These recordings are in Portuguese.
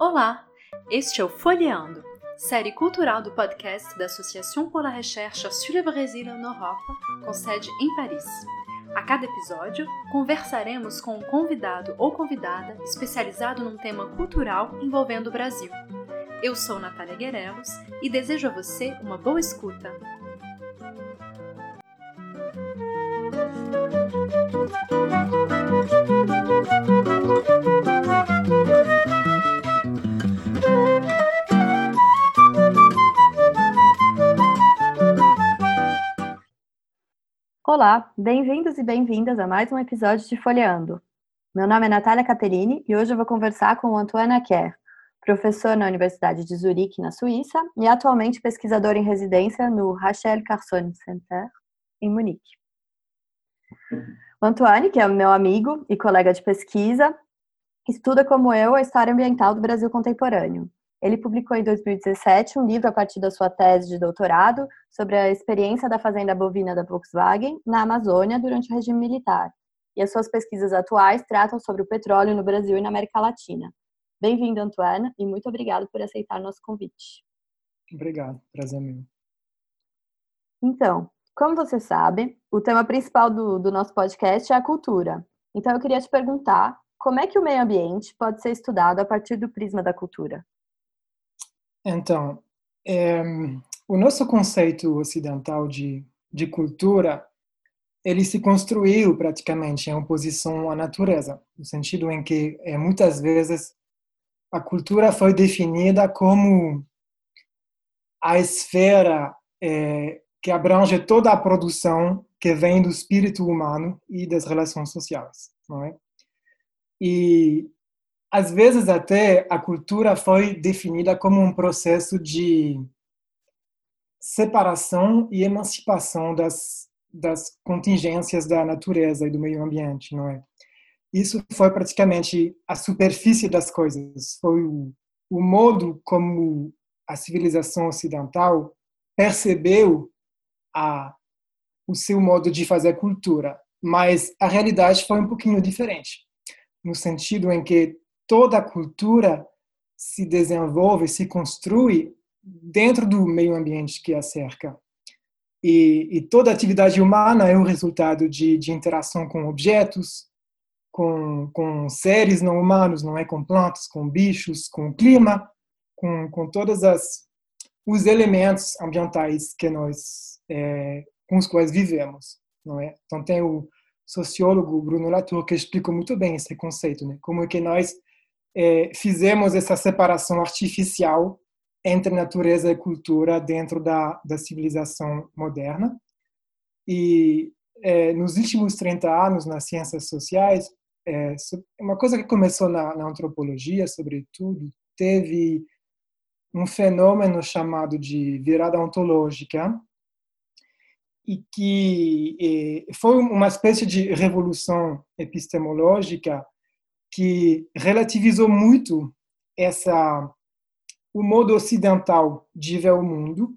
Olá, este é o Folheando, série cultural do podcast da Associação pour la Recherche sur le Brésil en Europe, com sede em Paris. A cada episódio, conversaremos com um convidado ou convidada especializado num tema cultural envolvendo o Brasil. Eu sou Natália Guerelos e desejo a você uma boa escuta. Olá, bem-vindos e bem-vindas a mais um episódio de Folheando. Meu nome é Natália Caterini e hoje eu vou conversar com o Antoine Acker, professor na Universidade de Zurique, na Suíça, e atualmente pesquisador em residência no Rachel Carson Center, em Munique. O Antoine, que é meu amigo e colega de pesquisa, estuda como eu a história ambiental do Brasil contemporâneo. Ele publicou em 2017 um livro a partir da sua tese de doutorado sobre a experiência da fazenda bovina da Volkswagen na Amazônia durante o regime militar. E as suas pesquisas atuais tratam sobre o petróleo no Brasil e na América Latina. Bem-vindo, Antoine, e muito obrigado por aceitar nosso convite. Obrigado, prazer meu. Então, como você sabe, o tema principal do, do nosso podcast é a cultura. Então, eu queria te perguntar como é que o meio ambiente pode ser estudado a partir do prisma da cultura? Então, é, o nosso conceito ocidental de, de cultura, ele se construiu praticamente em oposição à natureza, no sentido em que é, muitas vezes a cultura foi definida como a esfera é, que abrange toda a produção que vem do espírito humano e das relações sociais, não é? E às vezes até a cultura foi definida como um processo de separação e emancipação das, das contingências da natureza e do meio ambiente, não é? Isso foi praticamente a superfície das coisas, foi o, o modo como a civilização ocidental percebeu a, o seu modo de fazer cultura, mas a realidade foi um pouquinho diferente, no sentido em que toda cultura se desenvolve, se construi dentro do meio ambiente que a cerca. E, e toda atividade humana é o resultado de, de interação com objetos, com, com seres não humanos, não é com plantas, com bichos, com clima, com, com todos os elementos ambientais que nós é, com os quais vivemos, não é? Então tem o sociólogo Bruno Latour que explica muito bem esse conceito, né? Como é que nós é, fizemos essa separação artificial entre natureza e cultura dentro da, da civilização moderna. E é, nos últimos 30 anos, nas ciências sociais, é, uma coisa que começou na, na antropologia, sobretudo, teve um fenômeno chamado de virada ontológica, e que foi uma espécie de revolução epistemológica que relativizou muito essa o modo ocidental de ver o mundo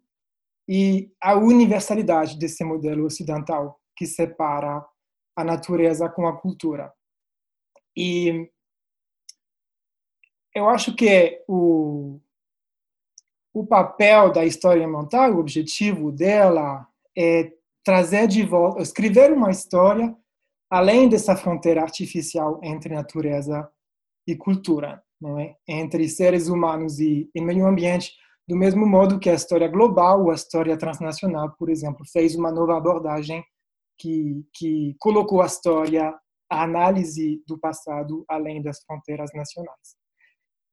e a universalidade desse modelo ocidental que separa a natureza com a cultura. E eu acho que o, o papel da história ambiental, o objetivo dela é trazer de volta, escrever uma história além dessa fronteira artificial entre natureza e cultura, não é? Entre seres humanos e, e meio ambiente, do mesmo modo que a história global ou a história transnacional, por exemplo, fez uma nova abordagem que, que colocou a história, a análise do passado além das fronteiras nacionais.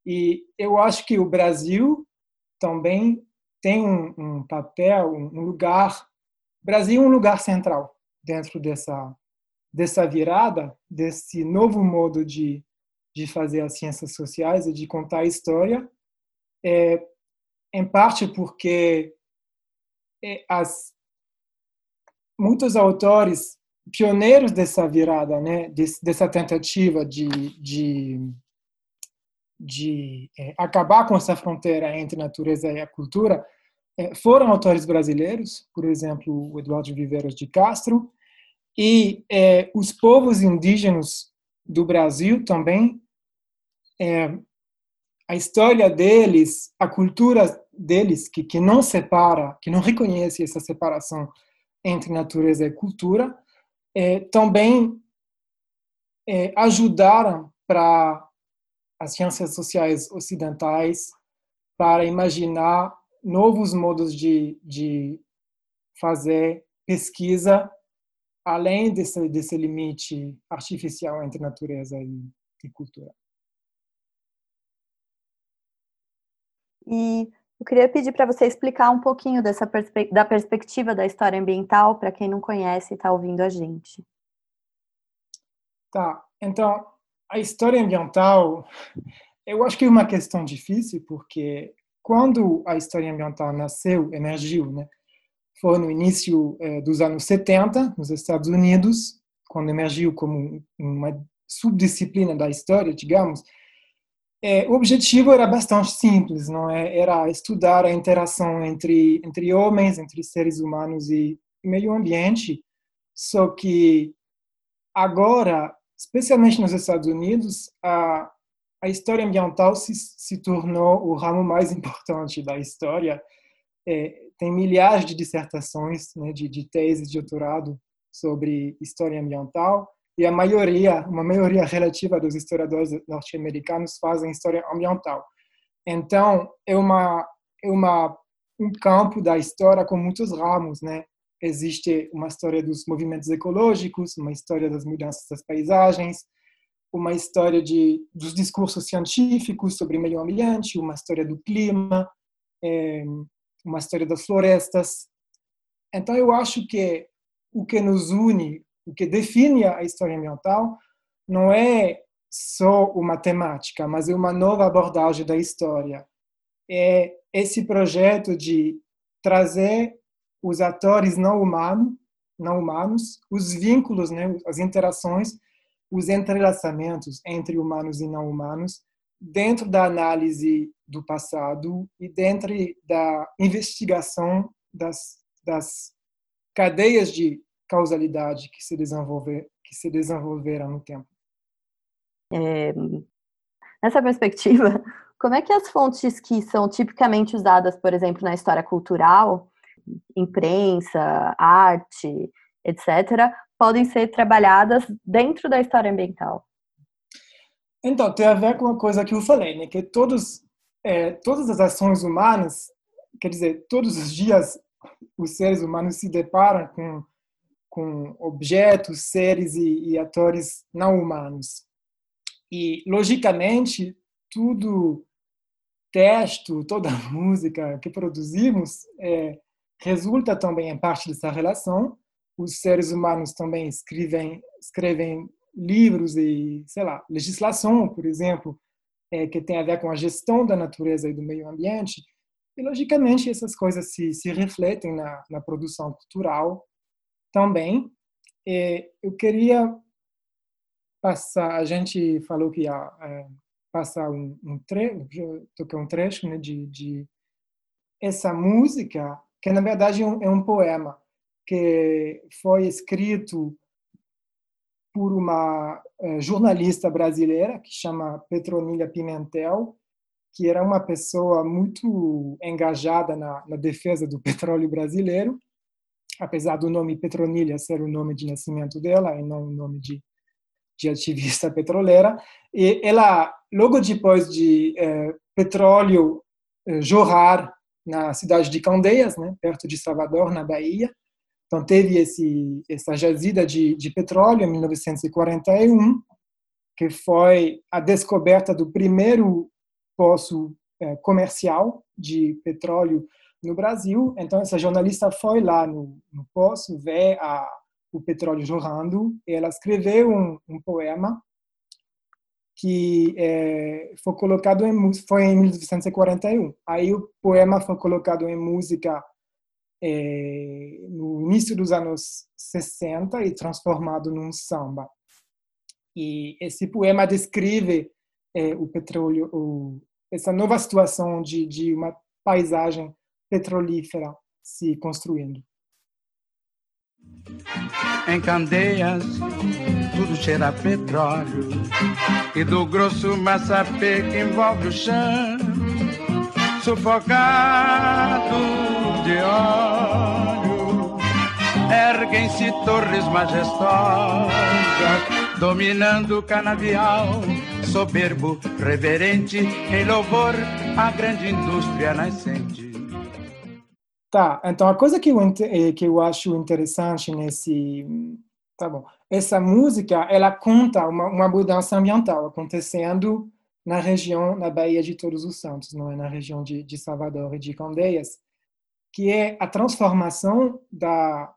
E eu acho que o Brasil também tem um, um papel, um lugar, Brasil é um lugar central dentro dessa dessa virada, desse novo modo de, de fazer as ciências sociais e de contar a história, é, em parte porque é, as, muitos autores pioneiros dessa virada, né, dessa tentativa de, de, de é, acabar com essa fronteira entre natureza e a cultura é, foram autores brasileiros, por exemplo, o Eduardo Viveiros de Castro, e é, os povos indígenas do Brasil também, é, a história deles, a cultura deles, que, que não separa, que não reconhece essa separação entre natureza e cultura, é, também é, ajudaram para as ciências sociais ocidentais para imaginar novos modos de, de fazer pesquisa além desse, desse limite artificial entre natureza e, e cultura. E eu queria pedir para você explicar um pouquinho dessa perspe da perspectiva da história ambiental para quem não conhece e está ouvindo a gente. Tá, então a história ambiental, eu acho que é uma questão difícil porque quando a história ambiental nasceu, emergiu, né? Foi no início eh, dos anos 70, nos Estados Unidos, quando emergiu como uma subdisciplina da história, digamos. Eh, o objetivo era bastante simples, não é? Era estudar a interação entre entre homens, entre seres humanos e meio ambiente. Só que agora, especialmente nos Estados Unidos, a a história ambiental se, se tornou o ramo mais importante da história. É, tem milhares de dissertações, né, de, de teses de doutorado sobre história ambiental e a maioria, uma maioria relativa dos historiadores norte-americanos fazem história ambiental. Então, é uma é uma um campo da história com muitos ramos, né? Existe uma história dos movimentos ecológicos, uma história das mudanças das paisagens, uma história de, dos discursos científicos sobre meio ambiente, uma história do clima, é, uma história das florestas. Então, eu acho que o que nos une, o que define a história ambiental, não é só uma temática, mas é uma nova abordagem da história. É esse projeto de trazer os atores não humanos, não humanos, os vínculos, né, as interações os entrelaçamentos entre humanos e não humanos dentro da análise do passado e dentro da investigação das, das cadeias de causalidade que se desenvolver que se desenvolveram no tempo. É, nessa perspectiva, como é que as fontes que são tipicamente usadas, por exemplo, na história cultural, imprensa, arte, etc., podem ser trabalhadas dentro da história ambiental? Então, tem a ver com uma coisa que eu falei, né? Que todos, é, todas as ações humanas, quer dizer, todos os dias os seres humanos se deparam com, com objetos, seres e, e atores não humanos. E, logicamente, tudo texto, toda música que produzimos é, resulta também em parte dessa relação, os seres humanos também escrevem, escrevem livros e, sei lá, legislação, por exemplo, é, que tem a ver com a gestão da natureza e do meio ambiente. E, logicamente, essas coisas se, se refletem na, na produção cultural também. É, eu queria passar, a gente falou que ia é, passar um, um trecho, tocar um trecho né, de, de essa música, que na verdade é um, é um poema que foi escrito por uma eh, jornalista brasileira que chama Petronília Pimentel, que era uma pessoa muito engajada na, na defesa do petróleo brasileiro, apesar do nome Petronília ser o nome de nascimento dela e não o nome de, de ativista petroleira. E ela, logo depois de eh, petróleo eh, jorrar na cidade de Candeias, né, perto de Salvador, na Bahia, então, teve esse, essa jazida de, de petróleo em 1941, que foi a descoberta do primeiro poço é, comercial de petróleo no Brasil. Então, essa jornalista foi lá no, no poço ver a, o petróleo jorrando ela escreveu um, um poema que é, foi colocado em foi em 1941. Aí o poema foi colocado em música é, no início dos anos 60 e transformado num samba. E esse poema descreve é, o petróleo, o, essa nova situação de, de uma paisagem petrolífera se construindo. Em Candeias, tudo cheira a petróleo e do grosso massapê que envolve o chão, sufocado de óleo, erguem-se torres majestosas, dominando o canavial, soberbo, reverente, em louvor à grande indústria nascente. Tá, então a coisa que eu, eh, que eu acho interessante nesse. Tá bom. Essa música, ela conta uma, uma mudança ambiental acontecendo na região, na Baía de Todos os Santos, não é? Na região de, de Salvador e de Candeias, que é a transformação da,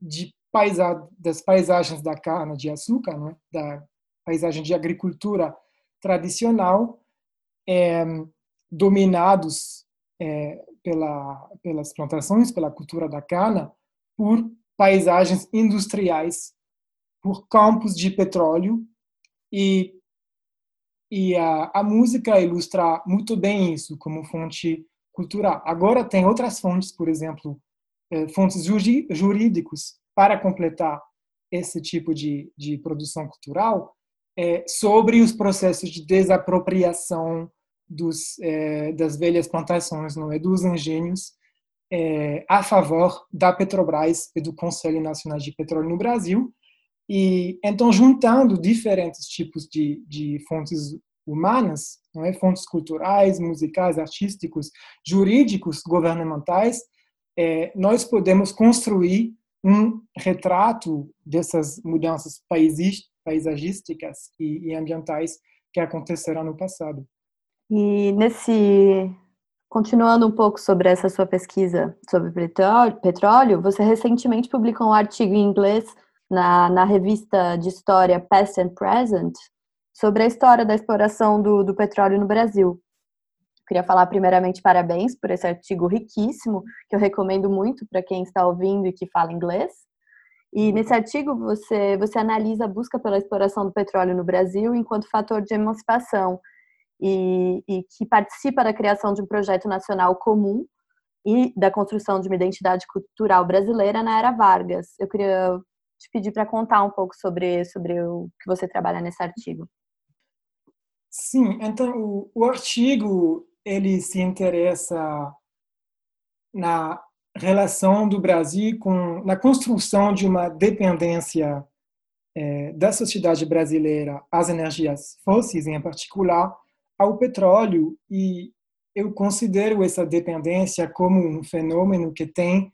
de paisa, das paisagens da cana de açúcar, não é? Da paisagem de agricultura tradicional, é, dominados é, pela, pelas plantações, pela cultura da cana, por paisagens industriais, por campos de petróleo e e a, a música ilustra muito bem isso como fonte cultural. Agora tem outras fontes, por exemplo, é, fontes jurídicos para completar esse tipo de, de produção cultural é, sobre os processos de desapropriação dos, é, das velhas plantações, não é, dos engenhos, é, a favor da Petrobras e do Conselho Nacional de Petróleo no Brasil. E então juntando diferentes tipos de, de fontes humanas, não é, fontes culturais, musicais, artísticos, jurídicos, governamentais, é, nós podemos construir um retrato dessas mudanças paisagísticas e, e ambientais que aconteceram no passado. E nesse Continuando um pouco sobre essa sua pesquisa sobre petróleo, você recentemente publicou um artigo em inglês na, na revista de história Past and Present sobre a história da exploração do, do petróleo no Brasil. Queria falar primeiramente parabéns por esse artigo riquíssimo, que eu recomendo muito para quem está ouvindo e que fala inglês. E nesse artigo você, você analisa a busca pela exploração do petróleo no Brasil enquanto fator de emancipação e, e que participa da criação de um projeto nacional comum e da construção de uma identidade cultural brasileira na era Vargas. Eu queria te pedir para contar um pouco sobre, sobre o que você trabalha nesse artigo. Sim, então o, o artigo ele se interessa na relação do Brasil com na construção de uma dependência é, da sociedade brasileira às energias fósseis, em particular ao petróleo e eu considero essa dependência como um fenômeno que tem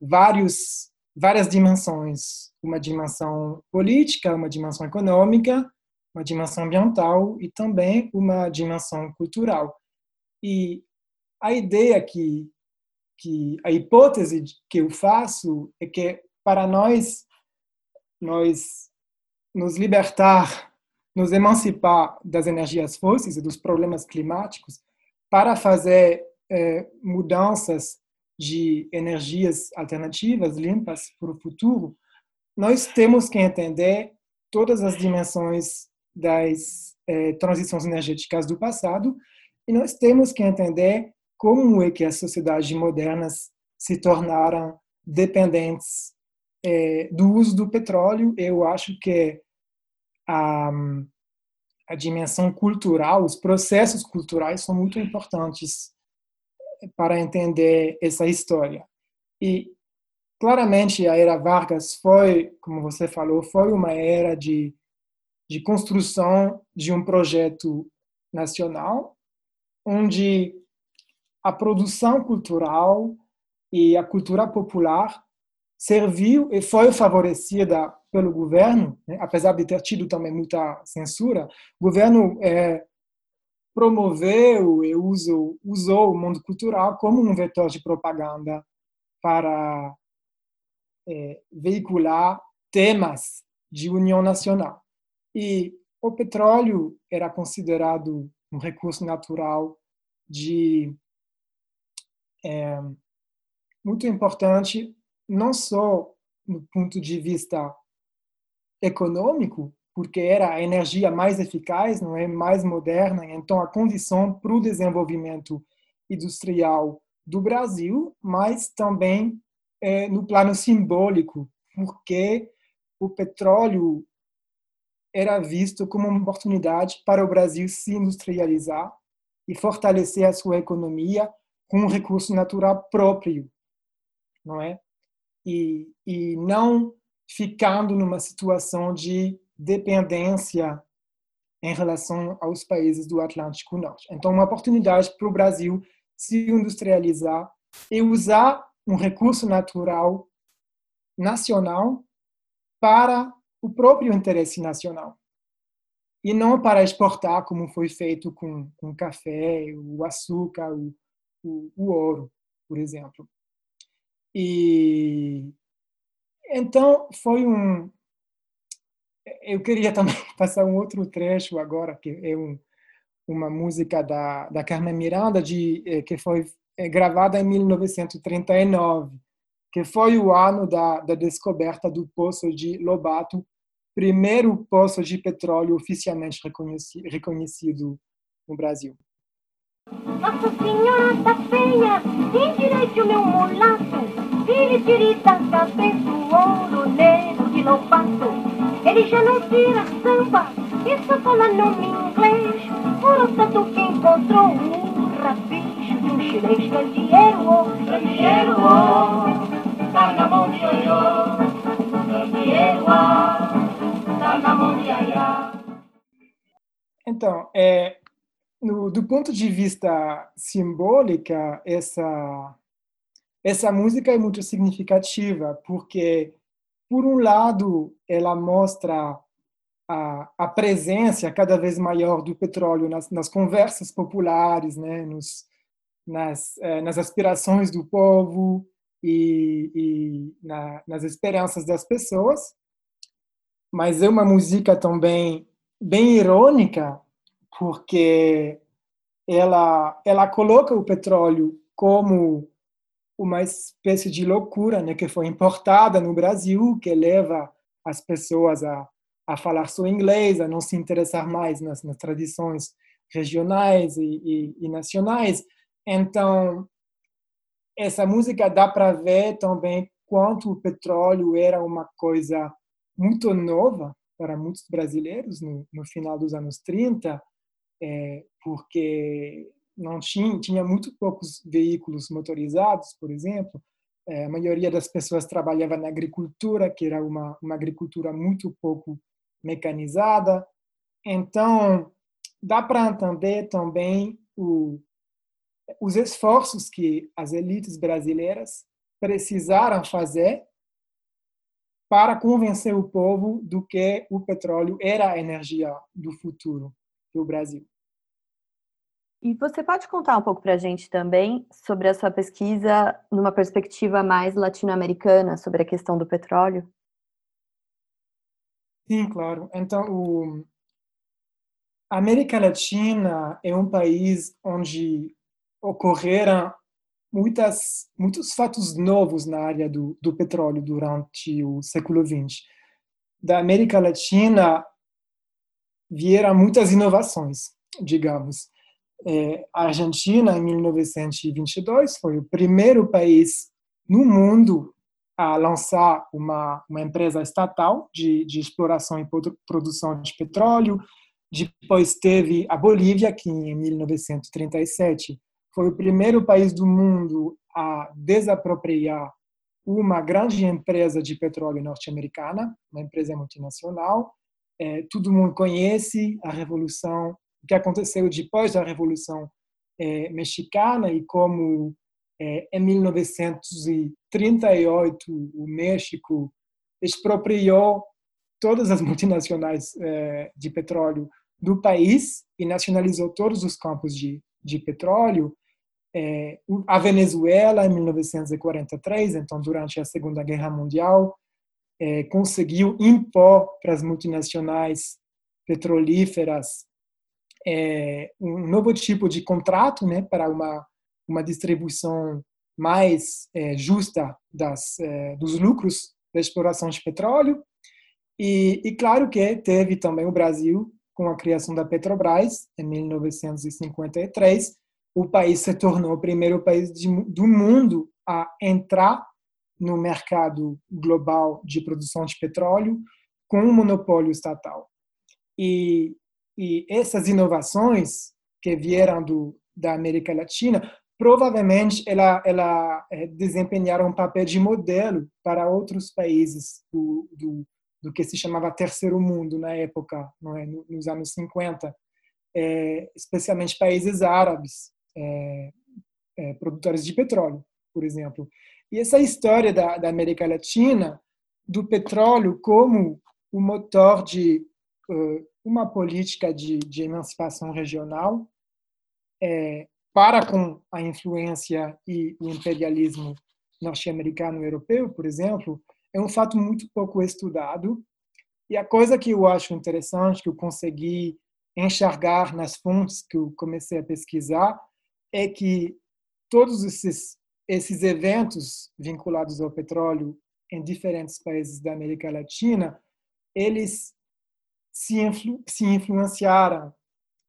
vários várias dimensões, uma dimensão política, uma dimensão econômica, uma dimensão ambiental e também uma dimensão cultural. E a ideia que que a hipótese que eu faço é que para nós nós nos libertar nos emancipar das energias fósseis e dos problemas climáticos para fazer é, mudanças de energias alternativas limpas para o futuro, nós temos que entender todas as dimensões das é, transições energéticas do passado e nós temos que entender como é que as sociedades modernas se tornaram dependentes é, do uso do petróleo. Eu acho que a, a dimensão cultural, os processos culturais são muito importantes para entender essa história. E claramente a era Vargas foi, como você falou, foi uma era de de construção de um projeto nacional onde a produção cultural e a cultura popular serviu e foi favorecida pelo governo, né? apesar de ter tido também muita censura, o governo é, promoveu e usou, usou o mundo cultural como um vetor de propaganda para é, veicular temas de união nacional. E o petróleo era considerado um recurso natural de é, muito importante não só no ponto de vista econômico, porque era a energia mais eficaz, não é mais moderna. Então, a condição para o desenvolvimento industrial do Brasil, mas também é, no plano simbólico, porque o petróleo era visto como uma oportunidade para o Brasil se industrializar e fortalecer a sua economia com um recurso natural próprio, não é? E, e não ficando numa situação de dependência em relação aos países do Atlântico Norte. Então, uma oportunidade para o Brasil se industrializar e usar um recurso natural nacional para o próprio interesse nacional e não para exportar como foi feito com, o café, o açúcar, o, o, o ouro, por exemplo. E então foi um. Eu queria também passar um outro trecho agora que é um, uma música da da Carmen Miranda de eh, que foi eh, gravada em 1939, que foi o ano da, da descoberta do poço de Lobato, primeiro poço de petróleo oficialmente reconhecido, reconhecido no Brasil. Nossa Senhora da Penha, tem direito meu mulato, tire, da cabeça o ouro negro de Lobato. Ele já não tira samba, isso fala nome inglês, por tanto que encontrou um rabicho de um chinês, candeeiro, candeeiro, tá na mão de ioiô, candeeiro, tá na mão de iaiá. Então, é, no, do ponto de vista simbólica, essa essa música é muito significativa porque, por um lado, ela mostra a, a presença cada vez maior do petróleo nas, nas conversas populares, né, nos, nas, eh, nas aspirações do povo e, e na, nas esperanças das pessoas, mas é uma música também bem irônica porque ela ela coloca o petróleo como uma espécie de loucura, né, que foi importada no Brasil, que leva as pessoas a, a falar só inglês, a não se interessar mais nas, nas tradições regionais e, e, e, nacionais. Então, essa música dá para ver também quanto o petróleo era uma coisa muito nova para muitos brasileiros no, no final dos anos 30, é, porque não tinha, tinha muito poucos veículos motorizados, por exemplo. É, a maioria das pessoas trabalhava na agricultura, que era uma, uma agricultura muito pouco mecanizada. Então, dá para entender também o, os esforços que as elites brasileiras precisaram fazer para convencer o povo do que o petróleo era a energia do futuro do Brasil. E você pode contar um pouco para a gente também sobre a sua pesquisa numa perspectiva mais latino-americana sobre a questão do petróleo? Sim, claro. Então, o... a América Latina é um país onde ocorreram muitas, muitos fatos novos na área do, do petróleo durante o século XX. Da América Latina vieram muitas inovações, digamos. É, a Argentina, em 1922, foi o primeiro país no mundo a lançar uma, uma empresa estatal de, de exploração e produção de petróleo. Depois teve a Bolívia, que em 1937 foi o primeiro país do mundo a desapropriar uma grande empresa de petróleo norte-americana, uma empresa multinacional. É, todo mundo conhece a revolução o que aconteceu depois da Revolução é, Mexicana e como é, em 1938 o México expropriou todas as multinacionais é, de petróleo do país e nacionalizou todos os campos de, de petróleo. É, a Venezuela, em 1943, então durante a Segunda Guerra Mundial, é, conseguiu impor para as multinacionais petrolíferas é, um novo tipo de contrato né, para uma, uma distribuição mais é, justa das, é, dos lucros da exploração de petróleo. E, e claro que teve também o Brasil com a criação da Petrobras em 1953, o país se tornou o primeiro país de, do mundo a entrar no mercado global de produção de petróleo com um monopólio estatal. E, e essas inovações que vieram do, da América Latina, provavelmente ela, ela é, desempenharam um papel de modelo para outros países do, do, do, que se chamava terceiro mundo na época, é? nos anos 50, é, especialmente países árabes, é, produtores de petróleo, por exemplo. E essa história da, da América Latina, do petróleo como o motor de uma política de, de emancipação regional, é, para com a influência e o imperialismo norte-americano e europeu, por exemplo, é um fato muito pouco estudado. E a coisa que eu acho interessante, que eu consegui enxergar nas fontes que eu comecei a pesquisar, é que todos esses esses eventos vinculados ao petróleo em diferentes países da América Latina, eles se, influ, se influenciaram.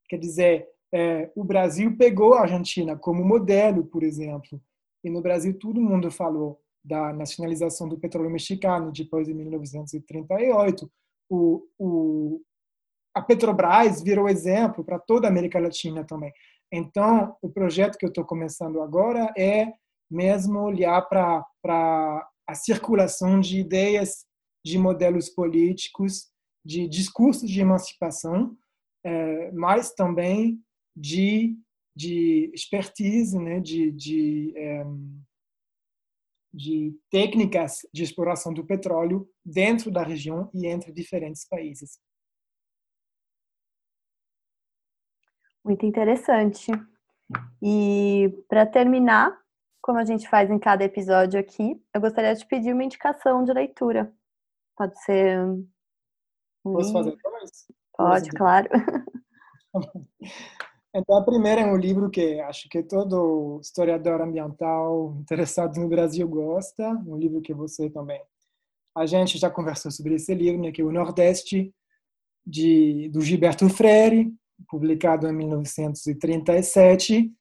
Quer dizer, é, o Brasil pegou a Argentina como modelo, por exemplo, e no Brasil todo mundo falou da nacionalização do petróleo mexicano depois de 1938. O, o, a Petrobras virou exemplo para toda a América Latina também. Então, o projeto que eu estou começando agora é mesmo olhar para a circulação de ideias, de modelos políticos, de discursos de emancipação, é, mas também de, de expertise, né, de, de, é, de técnicas de exploração do petróleo dentro da região e entre diferentes países. Muito interessante. E para terminar, como a gente faz em cada episódio aqui, eu gostaria de pedir uma indicação de leitura. Pode ser. Posso fazer dois? Pode, claro. Então, a primeira é um livro que acho que todo historiador ambiental interessado no Brasil gosta, um livro que você também. A gente já conversou sobre esse livro, né, que é o Nordeste, de, do Gilberto Freire, publicado em 1937,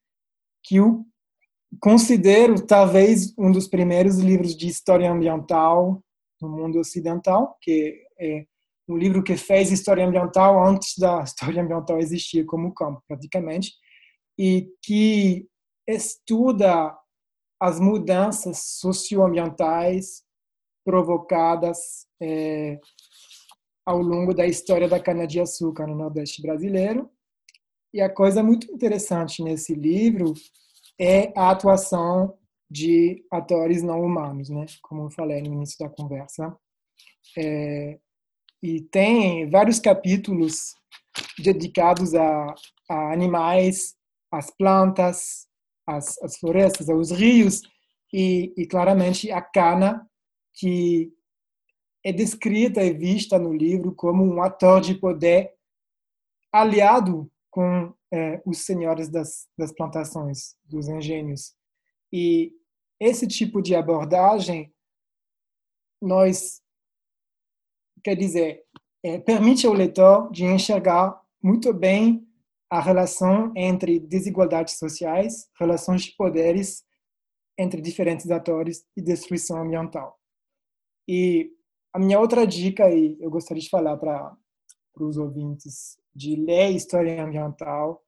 que o considero talvez um dos primeiros livros de história ambiental no mundo ocidental, que é um livro que fez história ambiental antes da história ambiental existir como campo, praticamente, e que estuda as mudanças socioambientais provocadas é, ao longo da história da cana-de-açúcar no Nordeste brasileiro. E a coisa muito interessante nesse livro é a atuação de atores não humanos, né? Como eu falei no início da conversa. É, e tem vários capítulos dedicados a, a animais, às plantas, às, às, florestas, aos rios e, e claramente a cana que é descrita e vista no livro como um ator de poder aliado com é, os senhores das, das plantações, dos engenhos. E esse tipo de abordagem, nós, quer dizer, é, permite ao leitor de enxergar muito bem a relação entre desigualdades sociais, relações de poderes entre diferentes atores e destruição ambiental. E a minha outra dica, e eu gostaria de falar para os ouvintes de ler história ambiental,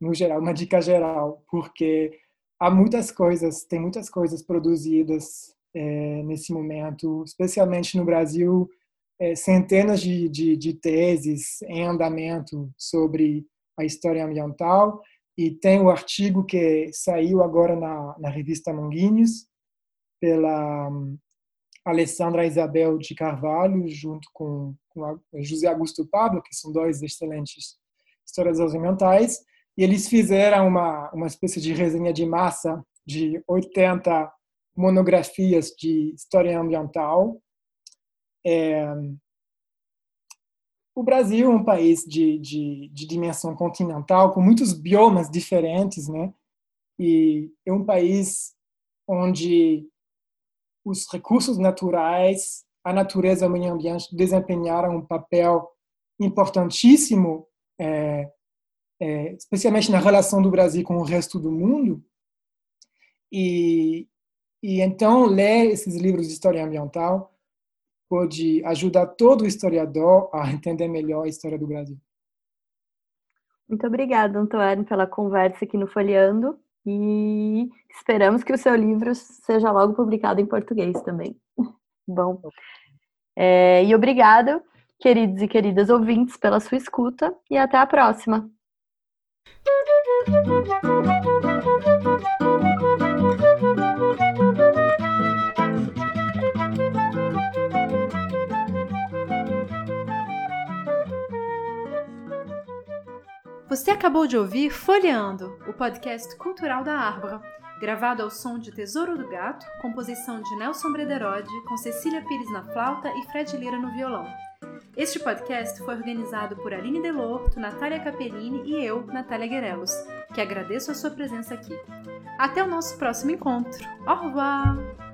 no geral, uma dica geral, porque há muitas coisas, tem muitas coisas produzidas é, nesse momento, especialmente no Brasil, é, centenas de, de, de, teses em andamento sobre a história ambiental, e tem o artigo que saiu agora na, na revista Manguinhos, pela um, Alessandra Isabel de Carvalho, junto com, com José Augusto Pablo, que são dois excelentes historiadores ambientais, e eles fizeram uma, uma espécie de resenha de massa de 80 monografias de história ambiental. É, o Brasil é um país de, de, de, dimensão continental, com muitos biomas diferentes, né? E é um país onde os recursos naturais, a natureza e o meio ambiente desempenharam um papel importantíssimo, é, é, especialmente na relação do Brasil com o resto do mundo. E, e então, ler esses livros de história ambiental pode ajudar todo historiador a entender melhor a história do Brasil. Muito obrigada, Antônio, pela conversa aqui no Folheando e esperamos que o seu livro seja logo publicado em português também. Bom, é, e obrigado, queridos e queridas ouvintes, pela sua escuta e até a próxima. Você acabou de ouvir Folheando, o podcast cultural da Árbora, gravado ao som de Tesouro do Gato, composição de Nelson Brederode, com Cecília Pires na flauta e Fred Lira no violão. Este podcast foi organizado por Aline Delorto, Natália Capellini e eu, Natália Guerelos, que agradeço a sua presença aqui. Até o nosso próximo encontro. Au revoir!